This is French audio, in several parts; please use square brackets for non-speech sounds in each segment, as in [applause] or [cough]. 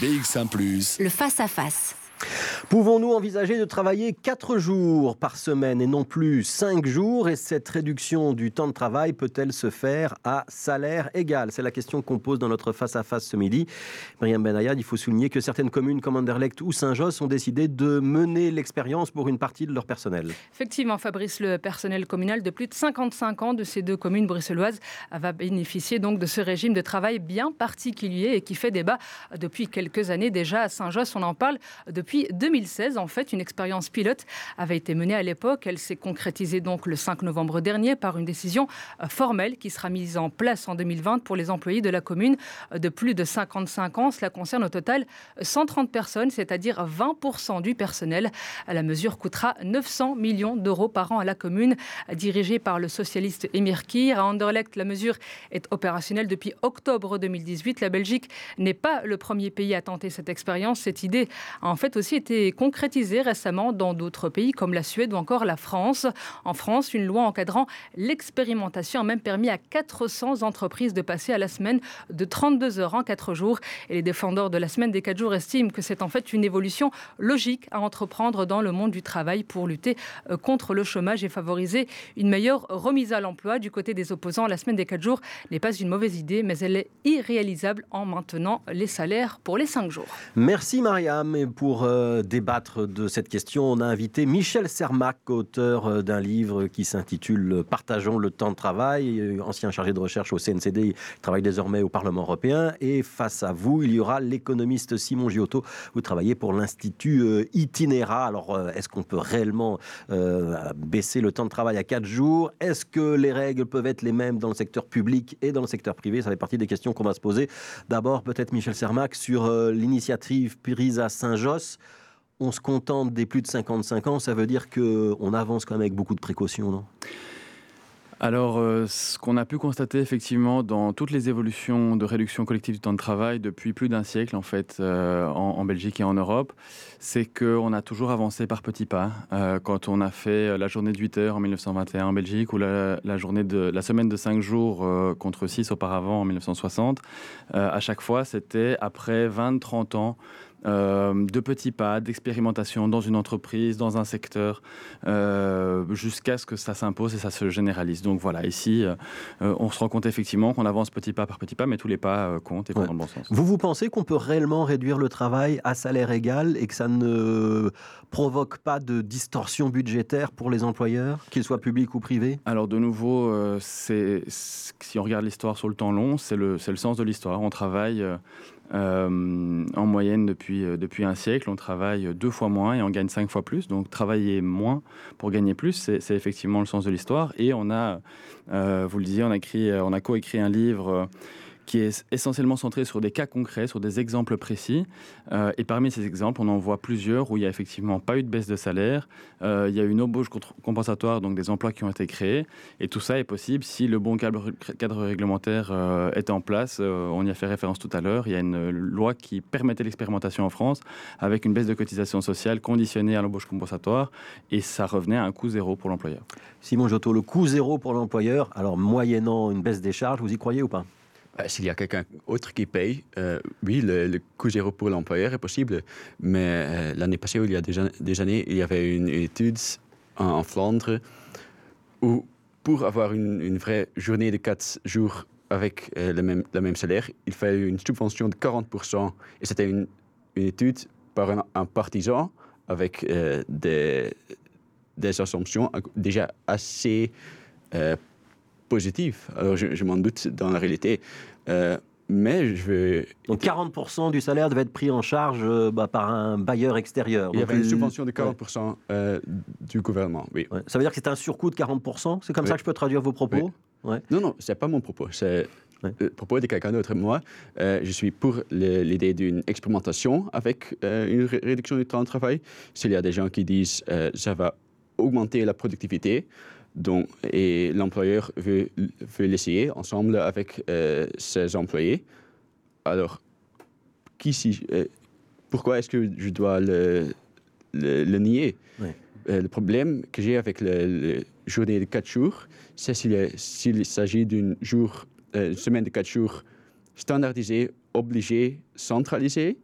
BX1 ⁇ Le face-à-face. Pouvons-nous envisager de travailler 4 jours par semaine et non plus 5 jours? Et cette réduction du temps de travail peut-elle se faire à salaire égal? C'est la question qu'on pose dans notre face-à-face ce midi. Myriam Benayad, il faut souligner que certaines communes comme Anderlecht ou Saint-Josse ont décidé de mener l'expérience pour une partie de leur personnel. Effectivement, Fabrice, le personnel communal de plus de 55 ans de ces deux communes bruxelloises va bénéficier donc de ce régime de travail bien particulier et qui fait débat depuis quelques années déjà à Saint-Josse. On en parle depuis depuis 2016, en fait, une expérience pilote avait été menée à l'époque. Elle s'est concrétisée donc le 5 novembre dernier par une décision euh, formelle qui sera mise en place en 2020 pour les employés de la commune euh, de plus de 55 ans. Cela concerne au total 130 personnes, c'est-à-dire 20% du personnel. La mesure coûtera 900 millions d'euros par an à la commune, dirigée par le socialiste Emir Kir. À Anderlecht, la mesure est opérationnelle depuis octobre 2018. La Belgique n'est pas le premier pays à tenter cette expérience. Cette idée a en fait aussi été concrétisé récemment dans d'autres pays comme la Suède ou encore la France. En France, une loi encadrant l'expérimentation a même permis à 400 entreprises de passer à la semaine de 32 heures en 4 jours. Et les défendeurs de la semaine des 4 jours estiment que c'est en fait une évolution logique à entreprendre dans le monde du travail pour lutter euh, contre le chômage et favoriser une meilleure remise à l'emploi. Du côté des opposants, la semaine des 4 jours n'est pas une mauvaise idée, mais elle est irréalisable en maintenant les salaires pour les 5 jours. Merci Mariam. Pour euh, débattre de cette question, on a invité Michel Sermac, auteur euh, d'un livre qui s'intitule Partageons le temps de travail, euh, ancien chargé de recherche au CNCD, il travaille désormais au Parlement européen. Et face à vous, il y aura l'économiste Simon Giotto. Vous travaillez pour l'Institut Itinéra. Alors, est-ce qu'on peut réellement baisser le temps de travail à 4 jours? Est-ce que les règles peuvent être les mêmes dans le secteur public et dans le secteur privé? Ça fait partie des questions qu'on va se poser. D'abord, peut-être Michel Sermac sur l'initiative prise à Saint-Josse on se contente des plus de 55 ans, ça veut dire qu'on avance quand même avec beaucoup de précautions, non? Alors, euh, ce qu'on a pu constater effectivement dans toutes les évolutions de réduction collective du temps de travail depuis plus d'un siècle en fait euh, en, Belgique et en Europe, c'est qu'on a toujours avancé par petits pas. Euh, quand on a fait la journée de 8 heures en 1921 en Belgique ou la, journée de la semaine de 5 jours contre 6 auparavant en 1960, à chaque fois c'était après 20-30 ans euh, de petits pas, d'expérimentation dans une entreprise, dans un secteur, euh, jusqu'à ce que ça s'impose et ça se généralise. Donc voilà, ici, euh, on se rend compte effectivement qu'on avance petit pas par petit pas, mais tous les pas comptent et vont dans le bon sens. Vous, vous pensez qu'on peut réellement réduire le travail à salaire égal et que ça ne provoque pas de distorsion budgétaire pour les employeurs, qu'ils soient publics ou privés? Alors de nouveau, c'est si on regarde l'histoire sur le temps long, c'est le, le sens de l'histoire. On travaille euh, en moyenne, depuis, euh, depuis un siècle, on travaille deux fois moins et on gagne cinq fois plus. Donc, travailler moins pour gagner plus, c'est effectivement le sens de l'histoire. Et on a, euh, vous le disiez, on a, écrit, on a coécrit un livre qui est essentiellement centré sur des cas concrets, sur des exemples précis. Euh, et parmi ces exemples, on en voit plusieurs où il n'y a effectivement pas eu de baisse de salaire, euh, il y a eu une embauche compensatoire, donc des emplois qui ont été créés. Et tout ça est possible si le bon cadre, réglementaire euh, est en place. on y a fait référence tout à l'heure. Il y a une loi qui permettait l'expérimentation en France avec une baisse de cotisation sociale conditionnée à l'embauche compensatoire. Et ça revenait à un coût zéro pour l'employeur. Simon Jotto, le coût zéro pour l'employeur, alors moyennant une baisse des charges, vous y croyez ou pas? Bah, s'il y a quelqu'un autre qui paye, euh, oui, le, coût zéro pour l'employeur est possible. Mais euh, l'année passée, il y a des, années, il y avait une, étude en, Flandre où, pour avoir une, vraie journée de 4 jours avec euh, le, même, salaire, il fallait une subvention de 40%. Et c'était une, étude par un, partisan avec des, des assumptions déjà assez positif. Alors, je, m'en doute dans la réalité. Euh, mais je vais... Donc 40% du salaire devait être pris en charge euh, bah, par un bailleur extérieur. Il y avait une subvention de 40% euh, du gouvernement, oui. Ça veut dire que c'est un surcoût de 40% C'est comme ça que je peux traduire vos propos? Non, non, c'est pas mon propos. C'est le propos de quelqu'un d'autre. Moi, je suis pour l'idée d'une expérimentation avec une réduction du temps de travail. S'il y a des gens qui disent ça va augmenter la productivité, donc, et l'employeur veut, veut l'essayer ensemble avec euh, ses employés. Alors, qui si, euh, pourquoi est-ce que je dois le, le, nier? Euh, Le problème que j'ai avec le, journée de quatre jours, c'est s'il s'agit d'une jour, semaine de quatre jours standardisé, obligé, centralisé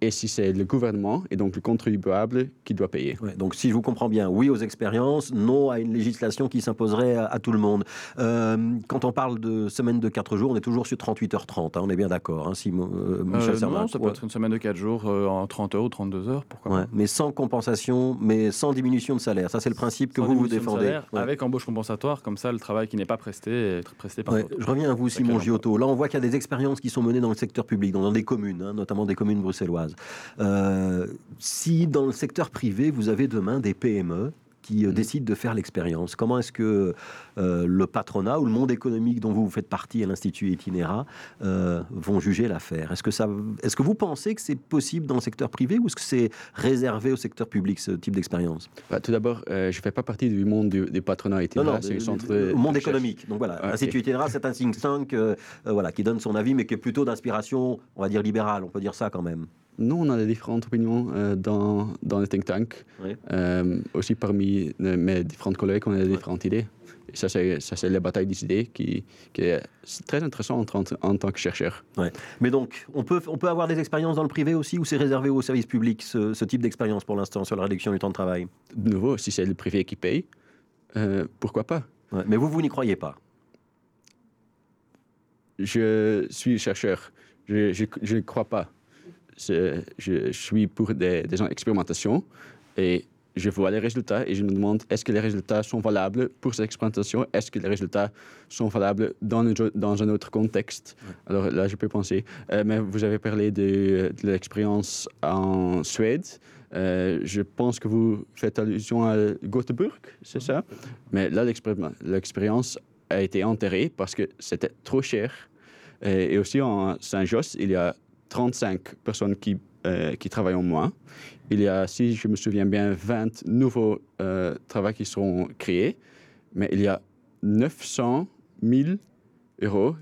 et si c'est le gouvernement et donc le contribuable qui doit payer. donc si je vous comprends bien, oui aux expériences, non à une législation qui s'imposerait à, tout le monde. Euh, quand on parle de semaine de 4 jours, on est toujours sur 38h30, hein, on est bien d'accord, hein, si, euh, Michel euh, Non, ça peut être une semaine de 4 jours en 30 heures ou 32 heures, pourquoi pas. Mais sans compensation, mais sans diminution de salaire. Ça, c'est le principe que vous vous défendez. Avec embauche compensatoire, comme ça, le travail qui n'est pas presté est presté par Je reviens à vous, Simon Giotto. Là, on voit qu'il y a des expériences qui sont menées dans le secteur public, dans des communes, hein, notamment des communes bruxelloises. Euh, si dans le secteur privé, vous avez demain des PME qui euh, mm. décident de faire l'expérience Comment est-ce que euh, le patronat ou le monde économique dont vous, faites partie à l'Institut Itinera vont juger l'affaire? Est-ce que, ça, est-ce que vous pensez que c'est possible dans le secteur privé ou est-ce que c'est réservé au secteur public, ce type d'expérience? Bah, Tout d'abord, je ne fais pas partie du monde du, patronat Itinera. c'est centre monde économique. Donc voilà, l'Institut Itinera, c'est un think tank voilà, qui donne son avis, mais qui est plutôt d'inspiration, on va dire, libérale. On peut dire ça quand même. Nous, on a des différentes opinions euh, dans, dans le think tank. Euh, aussi parmi mes différents collègues, on a des différentes idées. Et ça, c'est la bataille des idées qui, qui est très intéressante en, en, tant que chercheur. Mais donc, on peut, on peut avoir des expériences dans le privé aussi ou c'est réservé au service public, ce, type d'expérience pour l'instant sur la réduction du temps de travail? De nouveau, si c'est le privé qui paye, euh, pourquoi pas? Mais vous, vous n'y croyez pas? Je suis chercheur. Je ne crois pas je, suis pour des, des expérimentations et je vois les résultats et je me demande est-ce que les résultats sont valables pour cette expérimentation Est-ce que les résultats sont valables dans, dans un autre contexte? Alors là, je peux penser. Euh, mais vous avez parlé de, l'expérience en Suède. Euh, je pense que vous faites allusion à Göteborg, c'est ça? Mais là, l'expérience a été enterrée parce que c'était trop cher. Et, et aussi en Saint-Josse, il y a 35 personnes qui, euh, qui travaillent en moins. Il y a, si je me souviens bien, 20 nouveaux euh, travaux qui seront créés, mais il y a 900 000 euros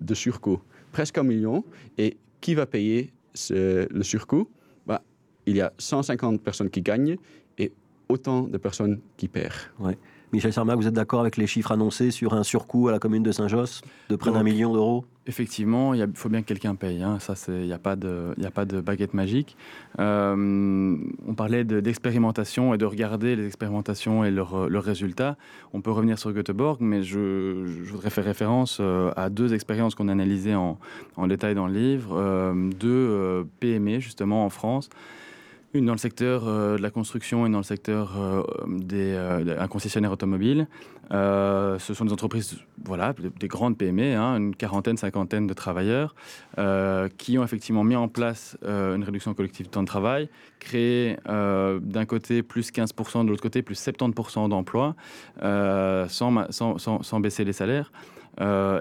de surcoût, presque un million. Et qui va payer ce, le surcoût? Bah, Il y a 150 personnes qui gagnent et autant de personnes qui perdent. Michel Sarmac, vous êtes d'accord avec les chiffres annoncés sur un surcoût à la commune de Saint-Josse de près d'un million d'euros? Effectivement, il faut bien que quelqu'un paye. Hein. Ça, il n'y a, pas de, a pas de baguette magique. Euh, on parlait d'expérimentation et de regarder les expérimentations et leurs résultats. On peut revenir sur Göteborg, mais je, voudrais faire référence euh, à deux expériences qu'on a analysées en, en, détail dans le livre. Euh, deux PME, justement, en France une dans le secteur euh, de la construction et dans le secteur euh, des euh, un concessionnaire automobile. ce sont des entreprises, voilà, des grandes PME, hein, une quarantaine, cinquantaine de travailleurs, qui ont effectivement mis en place une réduction collective de temps de travail, créé d'un côté plus 15%, de l'autre côté plus 70% d'emplois, sans, sans, sans, sans, baisser les salaires.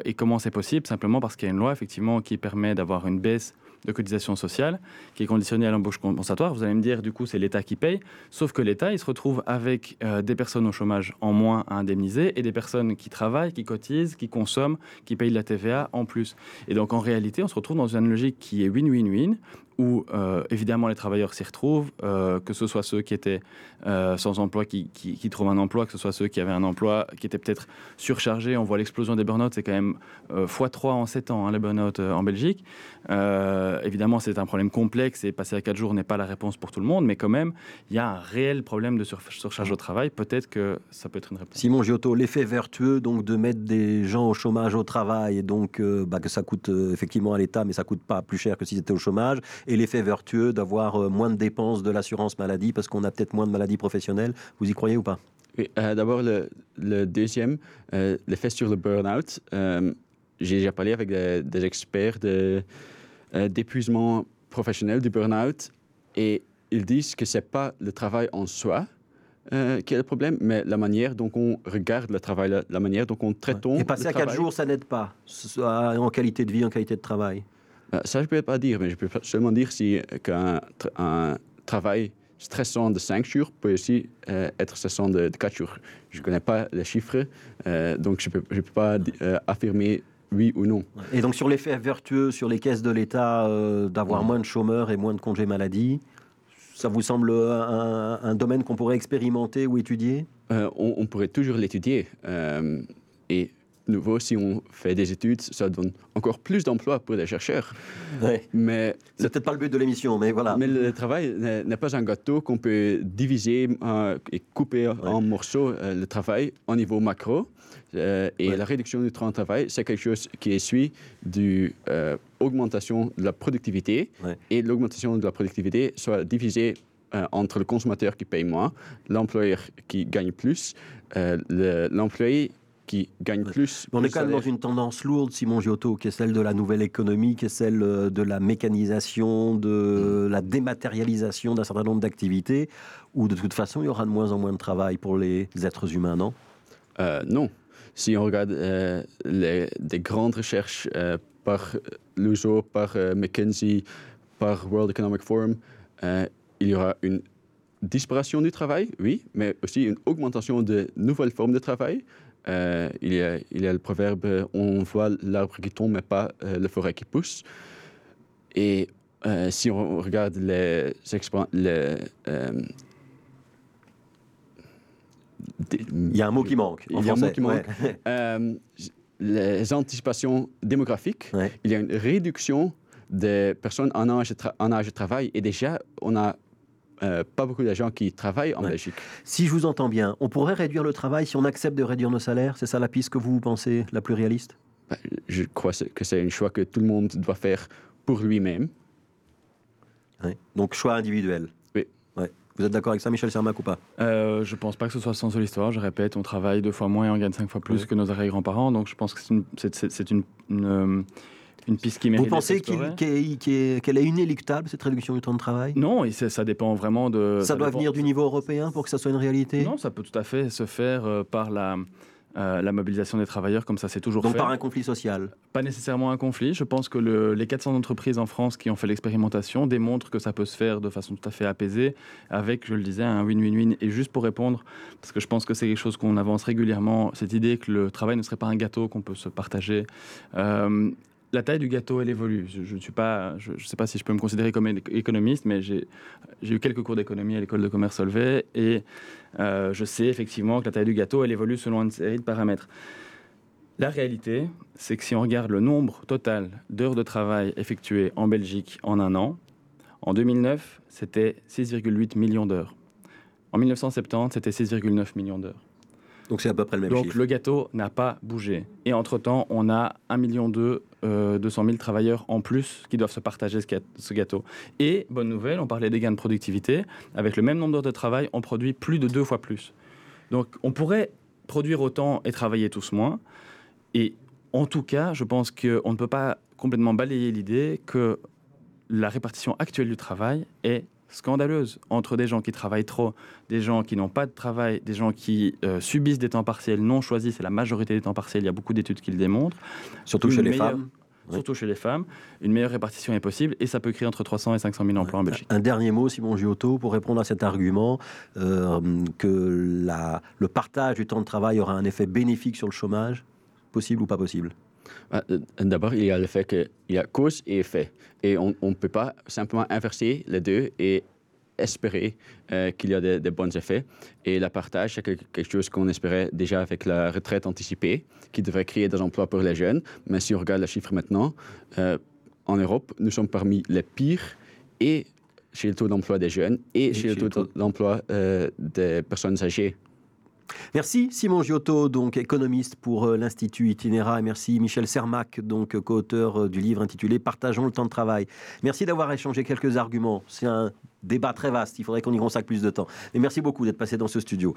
et comment c'est possible? Simplement parce qu'il y a une loi effectivement qui permet d'avoir une baisse de cotisation sociale qui est conditionnée à l'embauche compensatoire. Vous allez me dire, du coup, c'est l'État qui paye. Sauf que l'État, il se retrouve avec euh, des personnes au chômage en moins à indemniser et des personnes qui travaillent, qui cotisent, qui consomment, qui payent de la TVA en plus. Et donc, en réalité, on se retrouve dans une logique qui est win-win-win où euh, évidemment les travailleurs s'y retrouvent, euh, que ce soit ceux qui étaient euh, sans emploi qui, trouvent un emploi, que ce soit ceux qui avaient un emploi qui était peut-être surchargé. On voit l'explosion des burn-out, c'est quand même x3 en 7 ans, hein, les burn-out en Belgique. évidemment, c'est un problème complexe et passer à 4 jours n'est pas la réponse pour tout le monde, mais quand même, il y a un réel problème de surcharge au travail. Peut-être que ça peut être une réponse. Simon Giotto, l'effet vertueux donc de mettre des gens au chômage au travail et donc bah, que ça coûte effectivement à l'État, mais ça coûte pas plus cher que s'ils étaient au chômage l'effet vertueux d'avoir euh, moins de dépenses de l'assurance maladie parce qu'on a peut-être moins de maladies professionnelles. Vous y croyez ou pas? Oui, euh, D'abord, le, deuxième, euh, l'effet sur le burn-out. J'ai déjà parlé avec des, experts d'épuisement professionnel du burn-out et ils disent que ce n'est pas le travail en soi, qui est le problème, mais la manière dont on regarde le travail, la, manière dont on traite Et passer à quatre jours, ça n'aide pas, en qualité de vie, en qualité de travail? Euh, ça, je ne peux pas dire, mais je peux seulement dire si, qu'un un travail stressant de 5 jours peut aussi euh, être stressant de, 4 jours. Je ne connais pas les chiffres, euh, donc je ne peux, je peux, pas affirmer oui ou non. Et donc sur l'effet vertueux sur les caisses de l'État d'avoir moins de chômeurs et moins de congés maladie, ça vous semble un, un domaine qu'on pourrait expérimenter ou étudier? On, on, pourrait toujours l'étudier. et nouveau, si on fait des études, ça donne encore plus d'emplois pour les chercheurs. Ouais. Mais C'est peut-être pas le but de l'émission, mais voilà. mais le travail n'est pas un gâteau qu'on peut diviser euh, et couper en morceaux euh, le travail au niveau macro. Euh, et Ouais. la réduction du temps de travail, c'est quelque chose qui est suivi de l'augmentation de la productivité. Et l'augmentation de la productivité soit divisée entre le consommateur qui paye moins, l'employeur qui gagne plus, le- l'employé qui gagne plus. On plus est quand même dans une tendance lourde, Simon Giotto, qui est celle de la nouvelle économie, qui est celle euh, de la mécanisation, de Mm. la dématérialisation d'un certain nombre d'activités, où de toute façon, il y aura de moins en moins de travail pour les êtres humains, non? Euh, non. Si on regarde euh, les, des grandes recherches euh, par l'USO, par McKinsey, par World Economic Forum, il y aura une disparition du travail, oui, mais aussi une augmentation de nouvelles formes de travail. Euh, il, y a, il y a le proverbe on voit l'arbre qui tombe, mais pas euh, la forêt qui pousse. Et euh, si on regarde les, euh, des- Il y a un mot qui manque. en Il y a un mot qui manque. Ouais. [laughs] les anticipations démographiques, Ouais. il y a une réduction des personnes en âge de, en âge de travail. Et déjà, on n'a euh, pas beaucoup de gens qui travaillent en Ouais. Belgique. Si je vous entends bien, on pourrait réduire le travail si on accepte de réduire nos salaires? C'est ça la piste que vous pensez la plus réaliste? Ben, Je crois que c'est un choix que tout le monde doit faire pour lui-même. Ouais. Donc choix individuel. Oui. Ouais. Vous êtes d'accord avec ça, Michel Sermac, ou pas? Euh, je pense pas que ce soit sans seule histoire. Je répète, on travaille deux fois moins et on gagne cinq fois plus Ouais. que nos arrière-grands-parents. Donc je pense que c'est une, c'est- c'est- c'est une, une, euh, une piste qui Vous mérite. d'être pensez qu'elle est, inéluctable, cette réduction du temps de travail? Non, et ça dépend vraiment de. Ça doit dépend- venir du niveau européen pour que ça soit une réalité? Non, ça peut tout à fait se faire euh, par la, euh, la mobilisation des travailleurs, comme ça c'est toujours Donc fait. par un conflit social? Pas nécessairement un conflit. Je pense que le- les 400 entreprises en France qui ont fait l'expérimentation démontrent que ça peut se faire de façon tout à fait apaisée, avec, je le disais, un win-win-win. Et juste pour répondre, parce que je pense que c'est quelque chose qu'on avance régulièrement, cette idée que le travail ne serait pas un gâteau qu'on peut se partager. Euh, la taille du gâteau, elle évolue. Je ne je, sais pas si je peux me considérer comme économiste, mais j'ai j'ai eu quelques cours d'économie à l'école de commerce Solvay et euh, je sais effectivement que la taille du gâteau, elle évolue selon une série de paramètres. La réalité, c'est que si on regarde le nombre total d'heures de travail effectuées en Belgique en un an, en 2009, c'était 6,8 millions d'heures. En 1970, c'était 6,9 millions d'heures. Donc c'est à peu près le même Donc chiffre. le gâteau n'a pas bougé. Et entre-temps, on a 1 million de, euh, 200 000 travailleurs en plus qui doivent se partager ce, gâteau. Et, bonne nouvelle, on parlait des gains de productivité. Avec le même nombre d'heures de travail, on produit plus de deux fois plus. Donc on pourrait produire autant et travailler tous moins. Et en tout cas, je pense qu'on ne peut pas complètement balayer l'idée que la répartition actuelle du travail est scandaleuse entre des gens qui travaillent trop, des gens qui n'ont pas de travail, des gens qui euh, subissent des temps partiels non choisis, c'est la majorité des temps partiels, il y a beaucoup d'études qui le démontrent, Surtout une chez les femmes. Oui. surtout chez les femmes, une meilleure répartition est possible et ça peut créer entre 300 et 500 000 emplois en Belgique. Un dernier mot, Simon Giotto, pour répondre à cet argument euh, que la, le partage du temps de travail aura un effet bénéfique sur le chômage? Possible ou pas possible? D'abord, il y a le fait qu'il y a cause et effet. Et on ne peut pas simplement inverser les deux et espérer euh, qu'il y a des, des bons effets. Et le partage, c'est quelque chose qu'on espérait déjà avec la retraite anticipée, qui devrait créer des emplois pour les jeunes. Mais si on regarde les chiffres maintenant, euh, en Europe, nous sommes parmi les pires et chez le taux d'emploi des jeunes et, chez, le taux d'emploi euh, des personnes âgées. Merci Simon Giotto, donc économiste pour euh, l'Institut Itinéra, et merci Michel Sermac, donc co-auteur euh, du livre intitulé Partageons le temps de travail. Merci d'avoir échangé quelques arguments. C'est un débat très vaste, il faudrait qu'on y consacre plus de temps. Et merci beaucoup d'être passé dans ce studio.